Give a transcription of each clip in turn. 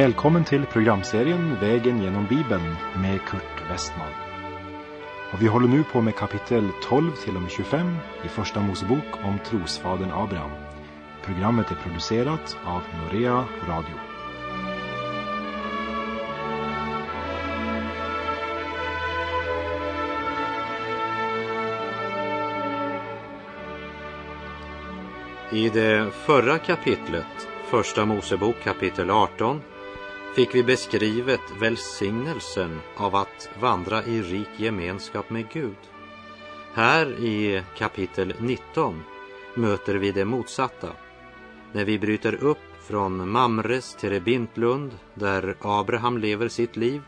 Välkommen till programserien Vägen genom Bibeln med Kurt Westman. Och vi håller nu på med kapitel 12 till och med 25 i Första Mosebok om trosfadern Abraham. Programmet är producerat av Norea Radio. I det förra kapitlet, Första Mosebok kapitel 18, fick vi beskrivet välsignelsen av att vandra i rik gemenskap med Gud. Här i kapitel 19 möter vi det motsatta, när vi bryter upp från Mamres Terebintlund, där Abraham lever sitt liv,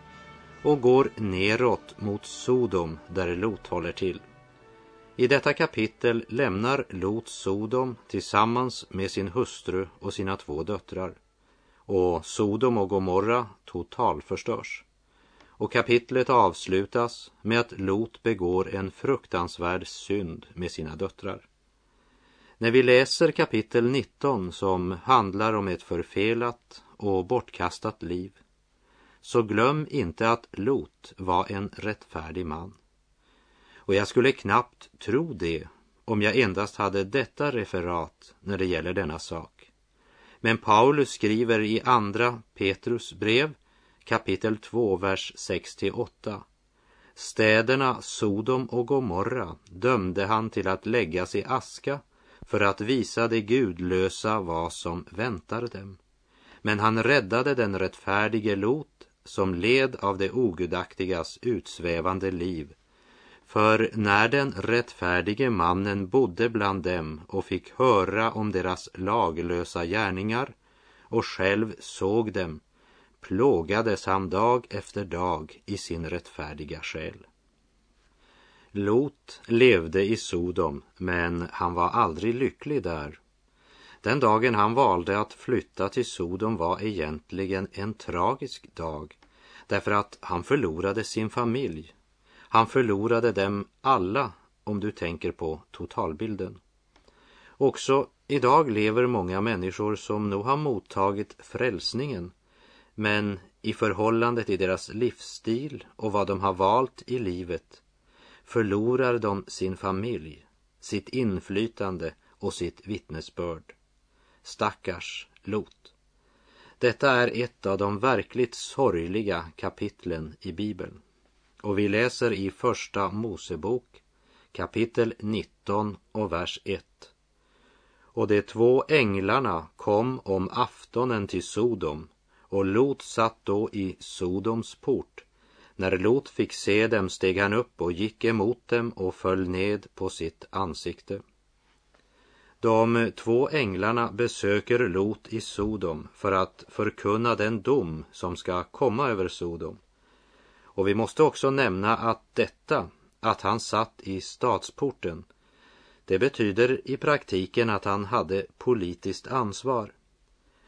och går neråt mot Sodom, där Lot håller till. I detta kapitel lämnar Lot Sodom tillsammans med sin hustru och sina två döttrar och Sodom och Gomorra totalförstörs. Och kapitlet avslutas med att Lot begår en fruktansvärd synd med sina döttrar. När vi läser kapitel 19 som handlar om ett förfelat och bortkastat liv så glöm inte att Lot var en rättfärdig man. Och jag skulle knappt tro det om jag endast hade detta referat när det gäller denna sak. Men Paulus skriver i andra Petrus brev kapitel 2, vers 6-8. Städerna Sodom och Gomorra dömde han till att läggas i aska för att visa de gudlösa vad som väntar dem. Men han räddade den rättfärdige Lot som led av det ogudaktigas utsvävande liv för när den rättfärdige mannen bodde bland dem och fick höra om deras laglösa gärningar och själv såg dem plågades han dag efter dag i sin rättfärdiga själ. Lot levde i Sodom, men han var aldrig lycklig där. Den dagen han valde att flytta till Sodom var egentligen en tragisk dag, därför att han förlorade sin familj han förlorade dem alla om du tänker på totalbilden. Också idag lever många människor som nog har mottagit frälsningen men i förhållande till deras livsstil och vad de har valt i livet förlorar de sin familj, sitt inflytande och sitt vittnesbörd. Stackars Lot. Detta är ett av de verkligt sorgliga kapitlen i Bibeln. Och vi läser i Första Mosebok kapitel 19 och vers 1. Och de två änglarna kom om aftonen till Sodom och Lot satt då i Sodoms port. När Lot fick se dem steg han upp och gick emot dem och föll ned på sitt ansikte. De två änglarna besöker Lot i Sodom för att förkunna den dom som ska komma över Sodom. Och vi måste också nämna att detta, att han satt i stadsporten, det betyder i praktiken att han hade politiskt ansvar.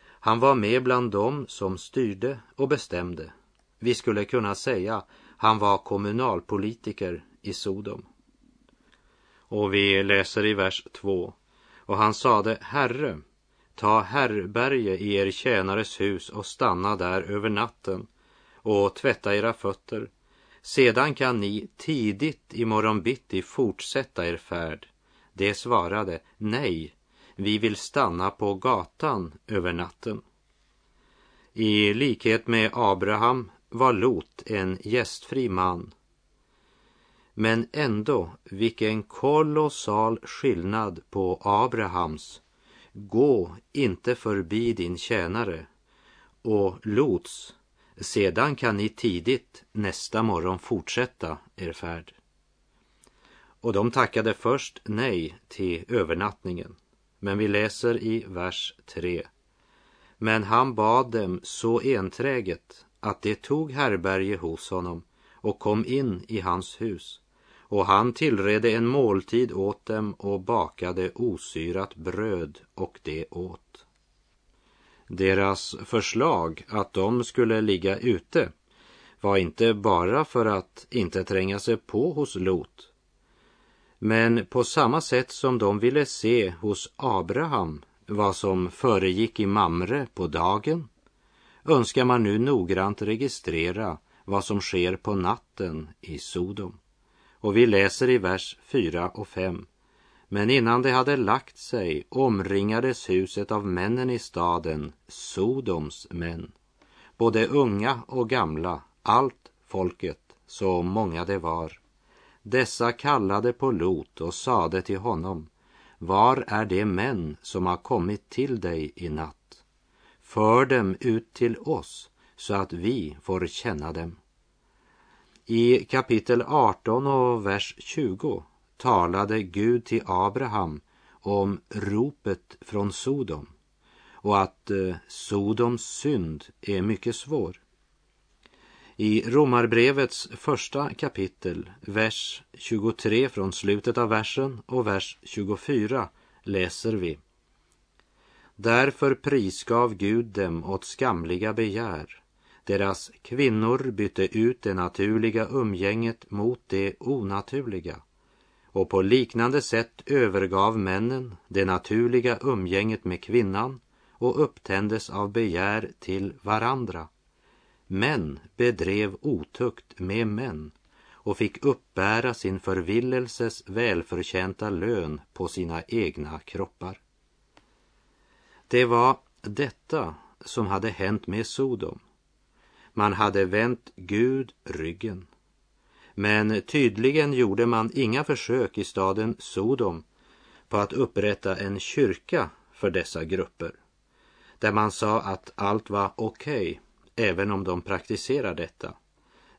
Han var med bland dem som styrde och bestämde. Vi skulle kunna säga han var kommunalpolitiker i Sodom. Och vi läser i vers 2. Och han sade, Herre, ta härberge i er tjänares hus och stanna där över natten och tvätta era fötter. Sedan kan ni tidigt i morgonbitti fortsätta er färd. Det svarade, nej, vi vill stanna på gatan över natten. I likhet med Abraham var Lot en gästfri man. Men ändå, vilken kolossal skillnad på Abrahams gå inte förbi din tjänare och Lots sedan kan ni tidigt nästa morgon fortsätta er färd. Och de tackade först nej till övernattningen. Men vi läser i vers 3. Men han bad dem så enträget att de tog härberge hos honom och kom in i hans hus. Och han tillredde en måltid åt dem och bakade osyrat bröd och det åt. Deras förslag att de skulle ligga ute var inte bara för att inte tränga sig på hos Lot. Men på samma sätt som de ville se hos Abraham vad som föregick i Mamre på dagen önskar man nu noggrant registrera vad som sker på natten i Sodom. Och vi läser i vers 4 och 5. Men innan det hade lagt sig omringades huset av männen i staden, Sodoms män. Både unga och gamla, allt folket, så många det var. Dessa kallade på Lot och sade till honom, var är de män som har kommit till dig i natt? För dem ut till oss så att vi får känna dem. I kapitel 18 och vers 20 talade Gud till Abraham om ropet från Sodom och att eh, Sodoms synd är mycket svår. I Romarbrevets första kapitel, vers 23 från slutet av versen och vers 24 läser vi. Därför prisgav Gud dem åt skamliga begär. Deras kvinnor bytte ut det naturliga umgänget mot det onaturliga. Och på liknande sätt övergav männen det naturliga umgänget med kvinnan och upptändes av begär till varandra. Män bedrev otukt med män och fick uppbära sin förvillelses välförtjänta lön på sina egna kroppar. Det var detta som hade hänt med Sodom. Man hade vänt Gud ryggen. Men tydligen gjorde man inga försök i staden Sodom på att upprätta en kyrka för dessa grupper. Där man sa att allt var okej okay, även om de praktiserar detta.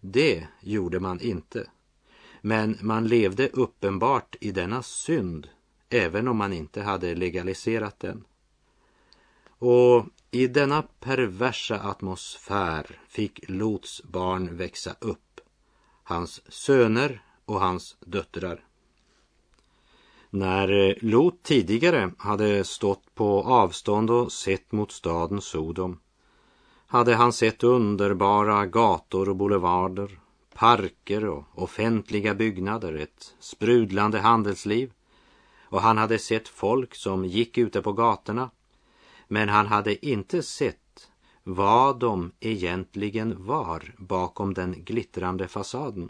Det gjorde man inte. Men man levde uppenbart i denna synd även om man inte hade legaliserat den. Och i denna perversa atmosfär fick Lots barn växa upp, hans söner och hans döttrar. När eh, Lot tidigare hade stått på avstånd och sett mot staden Sodom hade han sett underbara gator och boulevarder, parker och offentliga byggnader, ett sprudlande handelsliv. Och han hade sett folk som gick ute på gatorna. Men han hade inte sett vad de egentligen var bakom den glittrande fasaden.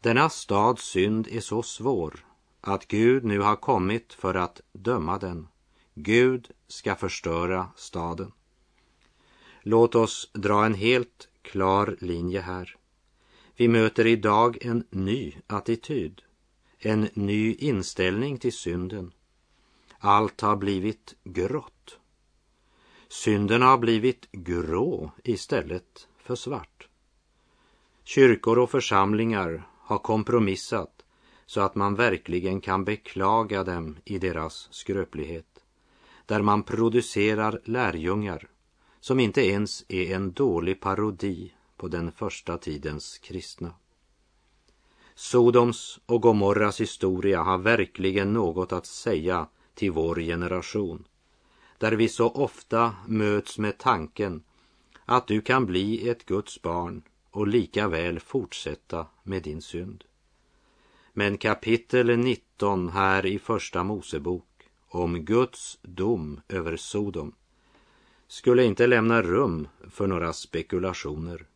Denna stads synd är så svår att Gud nu har kommit för att döma den. Gud ska förstöra staden. Låt oss dra en helt klar linje här. Vi möter idag en ny attityd, en ny inställning till synden. Allt har blivit grått. Synden har blivit grå istället för svart. Kyrkor och församlingar har kompromissat så att man verkligen kan beklaga dem i deras skröplighet. Där man producerar lärjungar som inte ens är en dålig parodi på den första tidens kristna. Sodoms och Gomorras historia har verkligen något att säga till vår generation, där vi så ofta möts med tanken att du kan bli ett Guds barn och lika väl fortsätta med din synd. Men kapitel 19 här i Första Mosebok om Guds dom över Sodom skulle inte lämna rum för några spekulationer.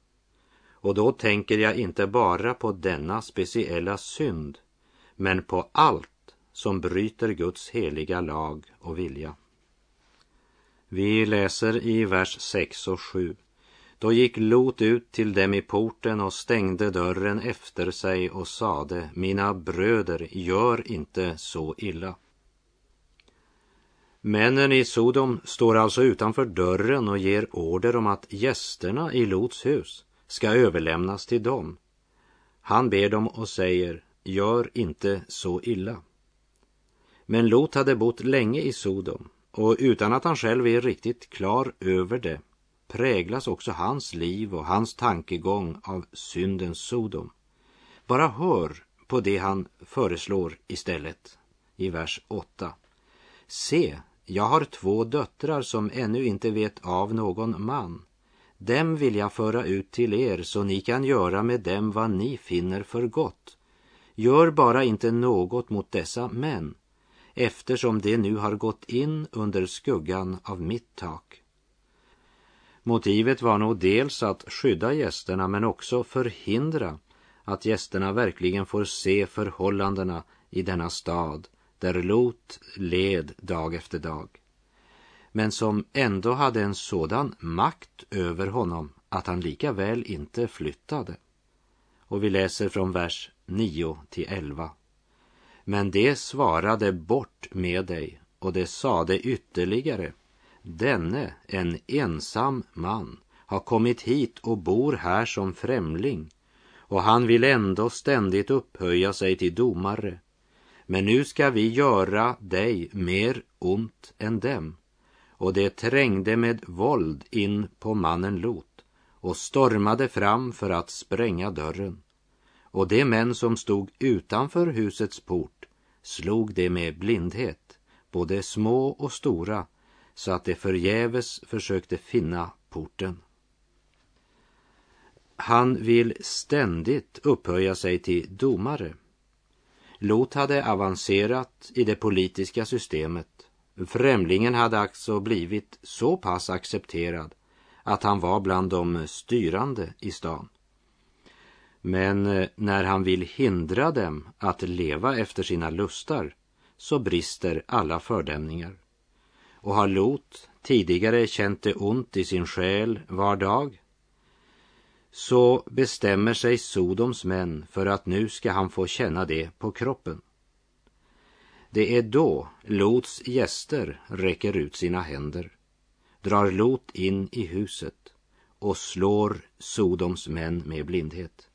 Och då tänker jag inte bara på denna speciella synd, men på allt som bryter Guds heliga lag och vilja. Vi läser i vers 6 och 7. Då gick Lot ut till dem i porten och stängde dörren efter sig och sade, mina bröder, gör inte så illa. Männen i Sodom står alltså utanför dörren och ger order om att gästerna i Lots hus ska överlämnas till dem. Han ber dem och säger, gör inte så illa. Men Lot hade bott länge i Sodom och utan att han själv är riktigt klar över det präglas också hans liv och hans tankegång av syndens Sodom. Bara hör på det han föreslår istället i vers 8. Se, jag har två döttrar som ännu inte vet av någon man. Dem vill jag föra ut till er så ni kan göra med dem vad ni finner för gott. Gör bara inte något mot dessa män, eftersom de nu har gått in under skuggan av mitt tak. Motivet var nog dels att skydda gästerna men också förhindra att gästerna verkligen får se förhållandena i denna stad där Lot led dag efter dag. Men som ändå hade en sådan makt över honom att han lika väl inte flyttade. Och vi läser från vers 9 till 11. Men det svarade bort med dig och det sade ytterligare Denne, en ensam man, har kommit hit och bor här som främling och han vill ändå ständigt upphöja sig till domare. Men nu ska vi göra dig mer ont än dem. Och det trängde med våld in på mannen Lot och stormade fram för att spränga dörren. Och de män som stod utanför husets port slog det med blindhet, både små och stora, så att de förgäves försökte finna porten. Han vill ständigt upphöja sig till domare. Lot hade avancerat i det politiska systemet. Främlingen hade alltså blivit så pass accepterad att han var bland de styrande i stan. Men eh, när han vill hindra dem att leva efter sina lustar så brister alla fördämningar. Och har Lot tidigare känt det ont i sin själ var dag så bestämmer sig Sodoms män för att nu ska han få känna det på kroppen. Det är då Lots gäster räcker ut sina händer, drar Lot in i huset och slår Sodoms män med blindhet.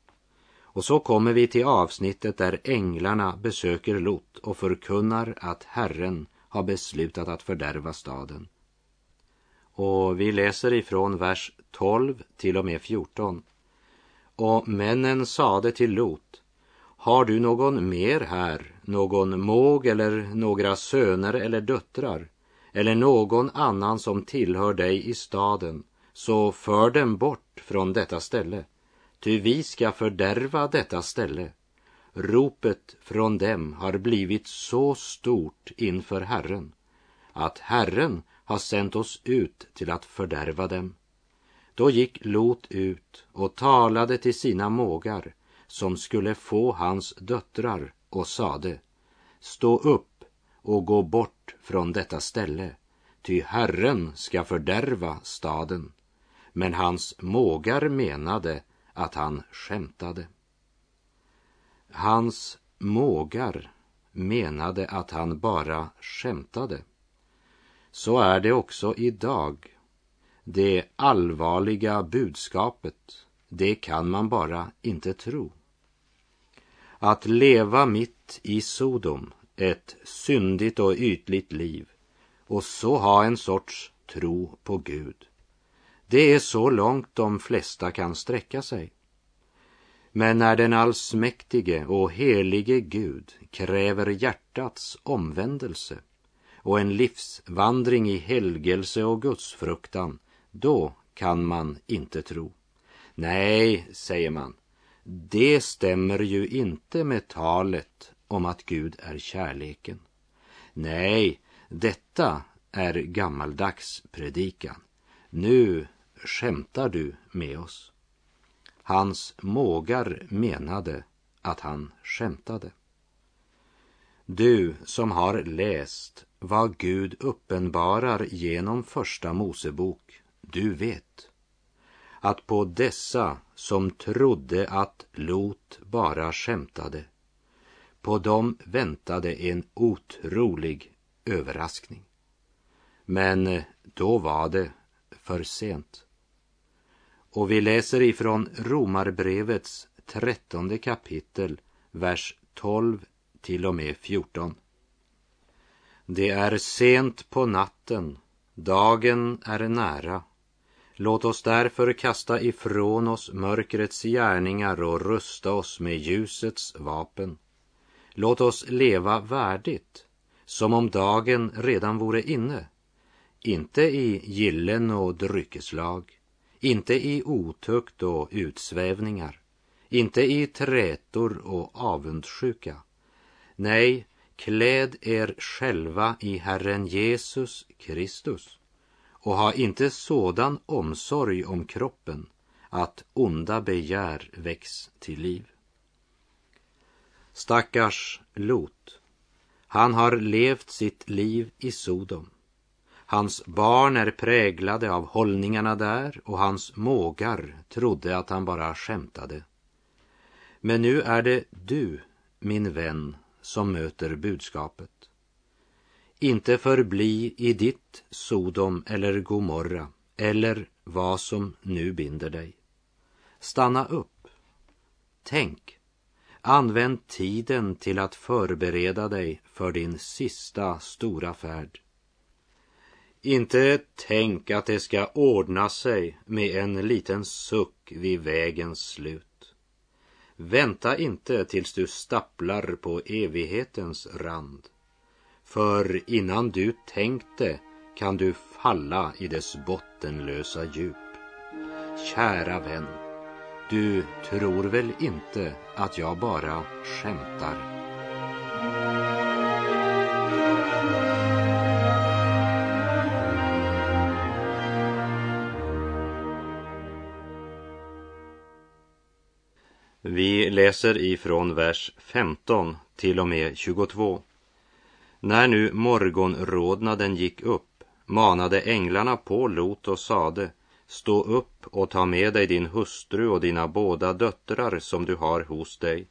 Och så kommer vi till avsnittet där änglarna besöker Lot och förkunnar att Herren har beslutat att fördärva staden. Och vi läser ifrån vers 12 till och med 14. Och männen sade till Lot, har du någon mer här, någon måg eller några söner eller döttrar, eller någon annan som tillhör dig i staden, så för dem bort från detta ställe, ty vi ska fördärva detta ställe. Ropet från dem har blivit så stort inför Herren, att Herren har sänt oss ut till att fördärva dem. Då gick Lot ut och talade till sina mågar som skulle få hans döttrar och sade Stå upp och gå bort från detta ställe, ty Herren ska fördärva staden. Men hans mågar menade att han skämtade. Hans mågar menade att han bara skämtade. Så är det också idag det allvarliga budskapet, det kan man bara inte tro. Att leva mitt i Sodom, ett syndigt och ytligt liv, och så ha en sorts tro på Gud. Det är så långt de flesta kan sträcka sig. Men när den allsmäktige och helige Gud kräver hjärtats omvändelse och en livsvandring i helgelse och gudsfruktan då kan man inte tro. Nej, säger man, det stämmer ju inte med talet om att Gud är kärleken. Nej, detta är gammaldags predikan. Nu skämtar du med oss. Hans mågar menade att han skämtade. Du som har läst vad Gud uppenbarar genom Första Mosebok du vet att på dessa som trodde att Lot bara skämtade, på dem väntade en otrolig överraskning. Men då var det för sent. Och vi läser ifrån Romarbrevets trettonde kapitel, vers 12 till och med 14. Det är sent på natten, dagen är nära. Låt oss därför kasta ifrån oss mörkrets gärningar och rusta oss med ljusets vapen. Låt oss leva värdigt, som om dagen redan vore inne. Inte i gillen och dryckeslag, inte i otukt och utsvävningar, inte i trätor och avundsjuka. Nej, kläd er själva i Herren Jesus Kristus och ha inte sådan omsorg om kroppen att onda begär väcks till liv. Stackars Lot. Han har levt sitt liv i Sodom. Hans barn är präglade av hållningarna där och hans mågar trodde att han bara skämtade. Men nu är det du, min vän, som möter budskapet. Inte förbli i ditt Sodom eller Gomorra eller vad som nu binder dig. Stanna upp. Tänk. Använd tiden till att förbereda dig för din sista stora färd. Inte tänk att det ska ordna sig med en liten suck vid vägens slut. Vänta inte tills du stapplar på evighetens rand. För innan du tänkte kan du falla i dess bottenlösa djup. Kära vän, du tror väl inte att jag bara skämtar? Vi läser ifrån vers 15 till och med 22. När nu morgonrodnaden gick upp manade änglarna på Lot och sade Stå upp och ta med dig din hustru och dina båda döttrar som du har hos dig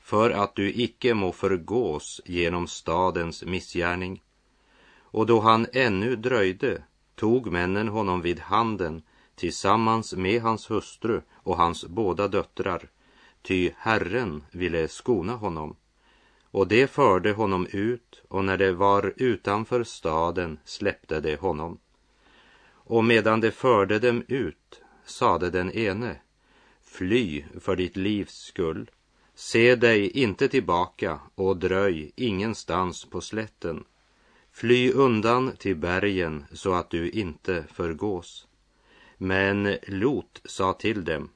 för att du icke må förgås genom stadens missgärning. Och då han ännu dröjde tog männen honom vid handen tillsammans med hans hustru och hans båda döttrar ty Herren ville skona honom. Och det förde honom ut, och när det var utanför staden släppte det honom. Och medan det förde dem ut sade den ene, fly för ditt livs skull, se dig inte tillbaka och dröj ingenstans på slätten. Fly undan till bergen så att du inte förgås. Men Lot sa till dem,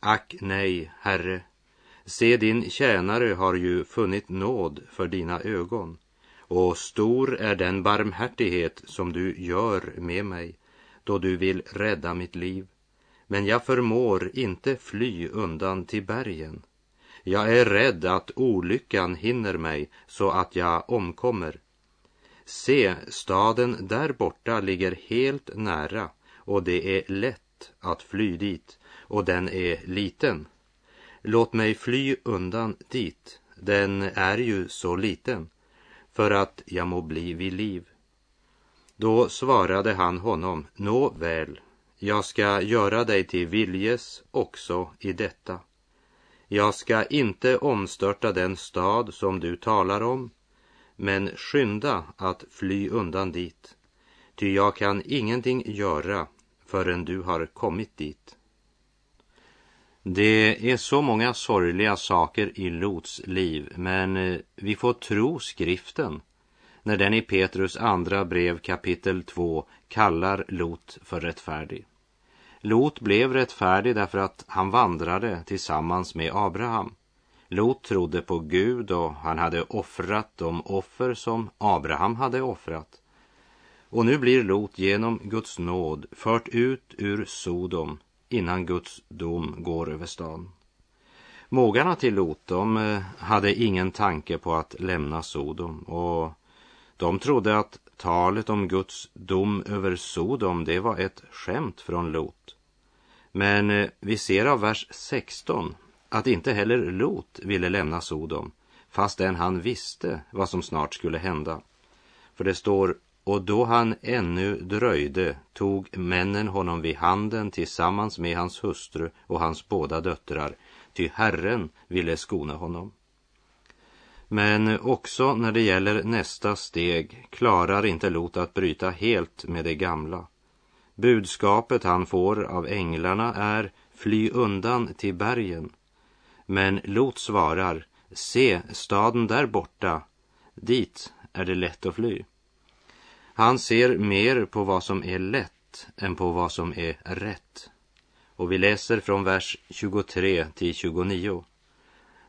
Ack nej, Herre, se din tjänare har ju funnit nåd för dina ögon och stor är den barmhärtighet som du gör med mig då du vill rädda mitt liv. Men jag förmår inte fly undan till bergen. Jag är rädd att olyckan hinner mig så att jag omkommer. Se, staden där borta ligger helt nära och det är lätt att fly dit och den är liten. Låt mig fly undan dit, den är ju så liten, för att jag må bli vid liv. Då svarade han honom, nå väl, jag ska göra dig till viljes också i detta. Jag ska inte omstörta den stad som du talar om, men skynda att fly undan dit, ty jag kan ingenting göra förrän du har kommit dit. Det är så många sorgliga saker i Lots liv, men eh, vi får tro skriften när den i Petrus andra brev kapitel 2 kallar Lot för rättfärdig. Lot blev rättfärdig därför att han vandrade tillsammans med Abraham. Lot trodde på Gud och han hade offrat de offer som Abraham hade offrat. Och nu blir Lot genom Guds nåd fört ut ur Sodom innan Guds dom går över stan. Mågarna till Lot, de eh, hade ingen tanke på att lämna Sodom och de trodde att talet om Guds dom över Sodom, det var ett skämt från Lot. Men eh, vi ser av vers 16 att inte heller Lot ville lämna Sodom, fastän han visste vad som snart skulle hända. För det står och då han ännu dröjde tog männen honom vid handen tillsammans med hans hustru och hans båda döttrar, ty Herren ville skona honom. Men också när det gäller nästa steg klarar inte Lot att bryta helt med det gamla. Budskapet han får av änglarna är fly undan till bergen. Men Lot svarar, se staden där borta, dit är det lätt att fly. Han ser mer på vad som är lätt än på vad som är rätt. Och vi läser från vers 23 till 29.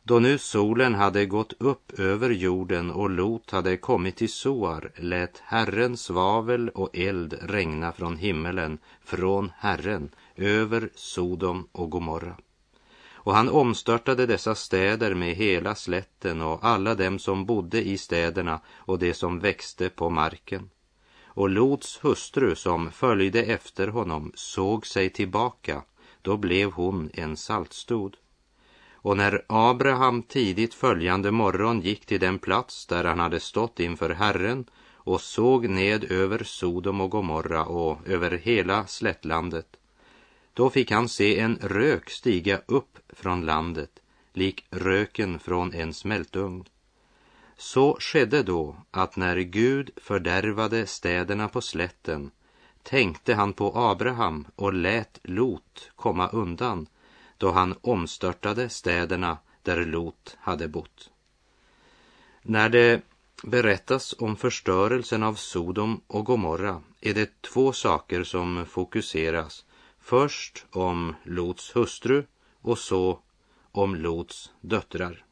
Då nu solen hade gått upp över jorden och Lot hade kommit till Soar lät Herren svavel och eld regna från himmelen, från Herren, över Sodom och Gomorra. Och han omstörtade dessa städer med hela slätten och alla dem som bodde i städerna och det som växte på marken. Och Lots hustru som följde efter honom såg sig tillbaka, då blev hon en saltstod. Och när Abraham tidigt följande morgon gick till den plats där han hade stått inför Herren och såg ned över Sodom och Gomorra och över hela slättlandet, då fick han se en rök stiga upp från landet, lik röken från en smältugn. Så skedde då att när Gud fördärvade städerna på slätten tänkte han på Abraham och lät Lot komma undan då han omstörtade städerna där Lot hade bott. När det berättas om förstörelsen av Sodom och Gomorra är det två saker som fokuseras. Först om Lots hustru och så om Lots döttrar.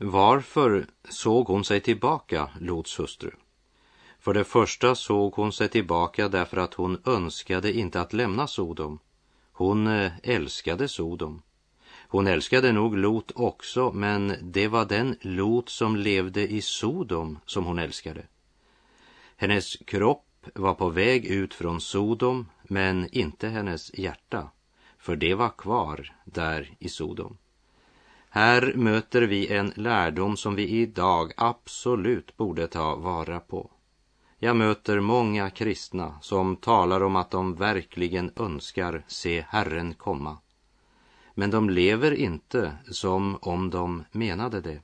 Varför såg hon sig tillbaka, Lots hustru? För det första såg hon sig tillbaka därför att hon önskade inte att lämna Sodom hon eh, älskade Sodom. Hon älskade nog Lot också, men det var den Lot som levde i Sodom som hon älskade. Hennes kropp var på väg ut från Sodom, men inte hennes hjärta, för det var kvar där i Sodom. Här möter vi en lärdom som vi idag absolut borde ta vara på. Jag möter många kristna som talar om att de verkligen önskar se Herren komma. Men de lever inte som om de menade det.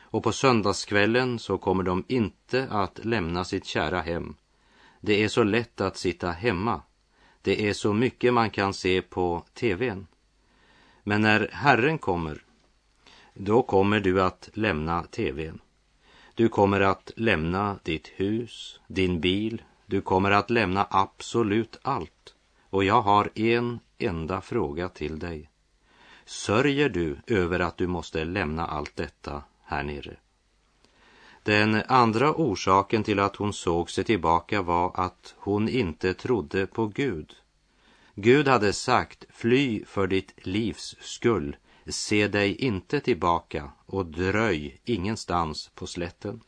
Och på söndagskvällen så kommer de inte att lämna sitt kära hem. Det är så lätt att sitta hemma. Det är så mycket man kan se på tvn. Men när Herren kommer, då kommer du att lämna tvn. Du kommer att lämna ditt hus, din bil, du kommer att lämna absolut allt. Och jag har en enda fråga till dig. Sörjer du över att du måste lämna allt detta här nere? Den andra orsaken till att hon såg sig tillbaka var att hon inte trodde på Gud. Gud hade sagt, fly för ditt livs skull, se dig inte tillbaka och dröj ingenstans på slätten.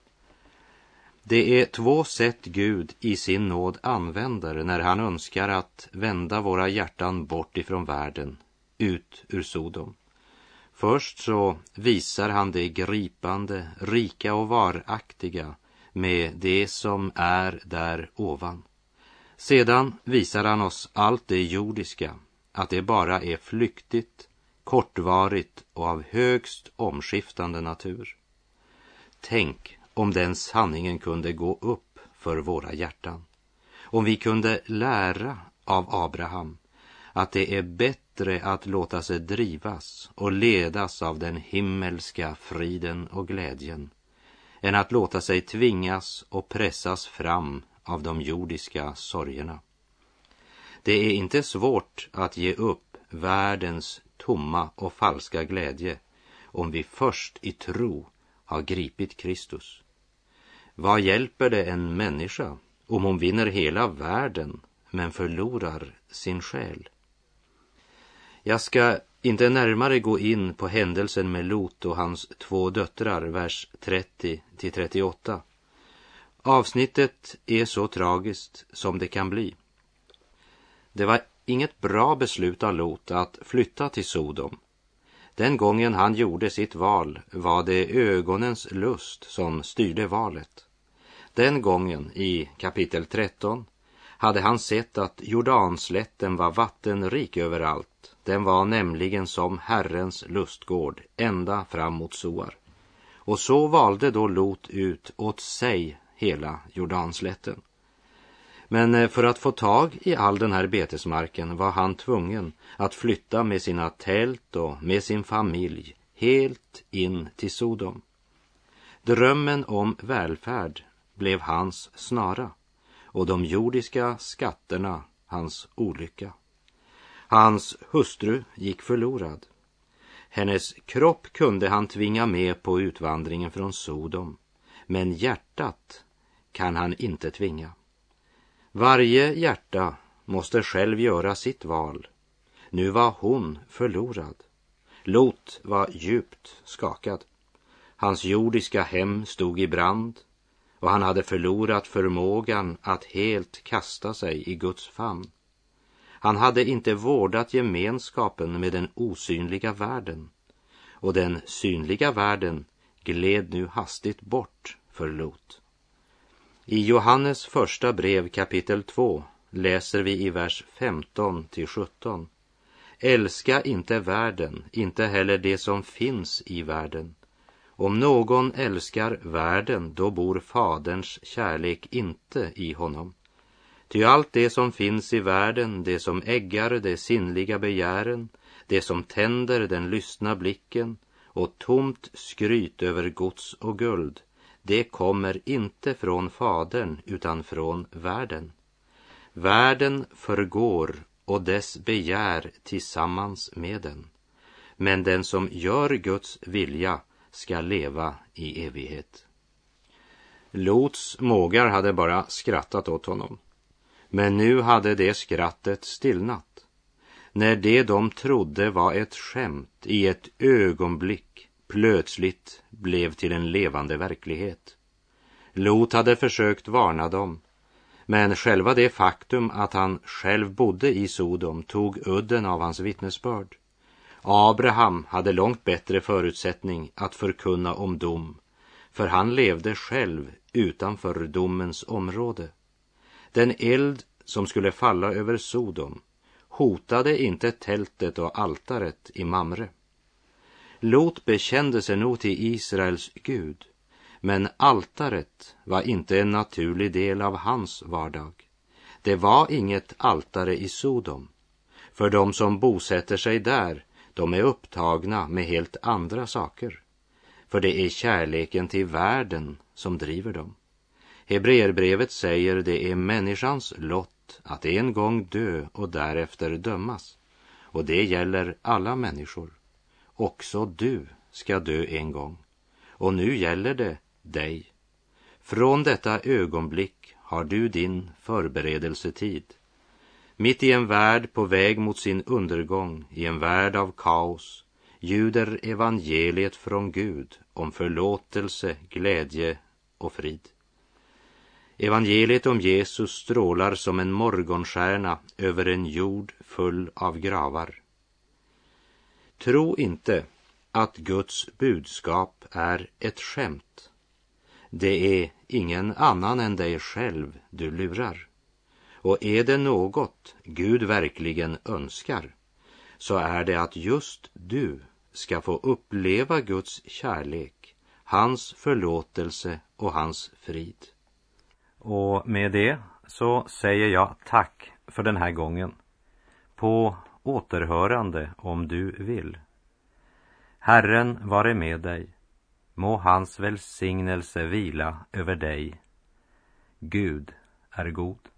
Det är två sätt Gud i sin nåd använder när han önskar att vända våra hjärtan bort ifrån världen, ut ur Sodom. Först så visar han det gripande, rika och varaktiga med det som är där ovan. Sedan visar han oss allt det jordiska, att det bara är flyktigt, kortvarigt och av högst omskiftande natur. Tänk om den sanningen kunde gå upp för våra hjärtan. Om vi kunde lära av Abraham att det är bättre att låta sig drivas och ledas av den himmelska friden och glädjen än att låta sig tvingas och pressas fram av de jordiska sorgerna. Det är inte svårt att ge upp världens tomma och falska glädje om vi först i tro har gripit Kristus. Vad hjälper det en människa om hon vinner hela världen men förlorar sin själ? Jag ska inte närmare gå in på händelsen med Lot och hans två döttrar, vers 30 till 38. Avsnittet är så tragiskt som det kan bli. Det var inget bra beslut av Lot att flytta till Sodom. Den gången han gjorde sitt val var det ögonens lust som styrde valet. Den gången, i kapitel 13, hade han sett att Jordanslätten var vattenrik överallt. Den var nämligen som Herrens lustgård ända fram mot Soar. Och så valde då Lot ut åt sig hela Jordanslätten. Men eh, för att få tag i all den här betesmarken var han tvungen att flytta med sina tält och med sin familj helt in till Sodom. Drömmen om välfärd blev hans snara och de jordiska skatterna hans olycka. Hans hustru gick förlorad. Hennes kropp kunde han tvinga med på utvandringen från Sodom, men hjärtat kan han inte tvinga. Varje hjärta måste själv göra sitt val. Nu var hon förlorad. Lot var djupt skakad. Hans jordiska hem stod i brand och han hade förlorat förmågan att helt kasta sig i Guds famn. Han hade inte vårdat gemenskapen med den osynliga världen och den synliga världen gled nu hastigt bort för Lot. I Johannes första brev kapitel 2 läser vi i vers 15 till 17. Älska inte världen, inte heller det som finns i världen. Om någon älskar världen, då bor Faderns kärlek inte i honom. Ty allt det som finns i världen, det som äggar det sinnliga begären, det som tänder den lystna blicken och tomt skryt över gods och guld, det kommer inte från Fadern utan från världen. Världen förgår och dess begär tillsammans med den. Men den som gör Guds vilja ska leva i evighet. Lots mågar hade bara skrattat åt honom. Men nu hade det skrattet stillnat. När det de trodde var ett skämt i ett ögonblick plötsligt blev till en levande verklighet. Lot hade försökt varna dem, men själva det faktum att han själv bodde i Sodom tog udden av hans vittnesbörd. Abraham hade långt bättre förutsättning att förkunna om dom, för han levde själv utanför domens område. Den eld som skulle falla över Sodom hotade inte tältet och altaret i Mamre. Lot bekände sig nog till Israels Gud, men altaret var inte en naturlig del av hans vardag. Det var inget altare i Sodom, för de som bosätter sig där, de är upptagna med helt andra saker. För det är kärleken till världen som driver dem. Hebreerbrevet säger det är människans lott att en gång dö och därefter dömas. Och det gäller alla människor. Också du ska dö en gång. Och nu gäller det dig. Från detta ögonblick har du din förberedelsetid. Mitt i en värld på väg mot sin undergång, i en värld av kaos, ljuder evangeliet från Gud om förlåtelse, glädje och frid. Evangeliet om Jesus strålar som en morgonstjärna över en jord full av gravar. Tro inte att Guds budskap är ett skämt. Det är ingen annan än dig själv du lurar. Och är det något Gud verkligen önskar så är det att just du ska få uppleva Guds kärlek, hans förlåtelse och hans frid. Och med det så säger jag tack för den här gången. På återhörande om du vill. Herren vare med dig. Må hans välsignelse vila över dig. Gud är god.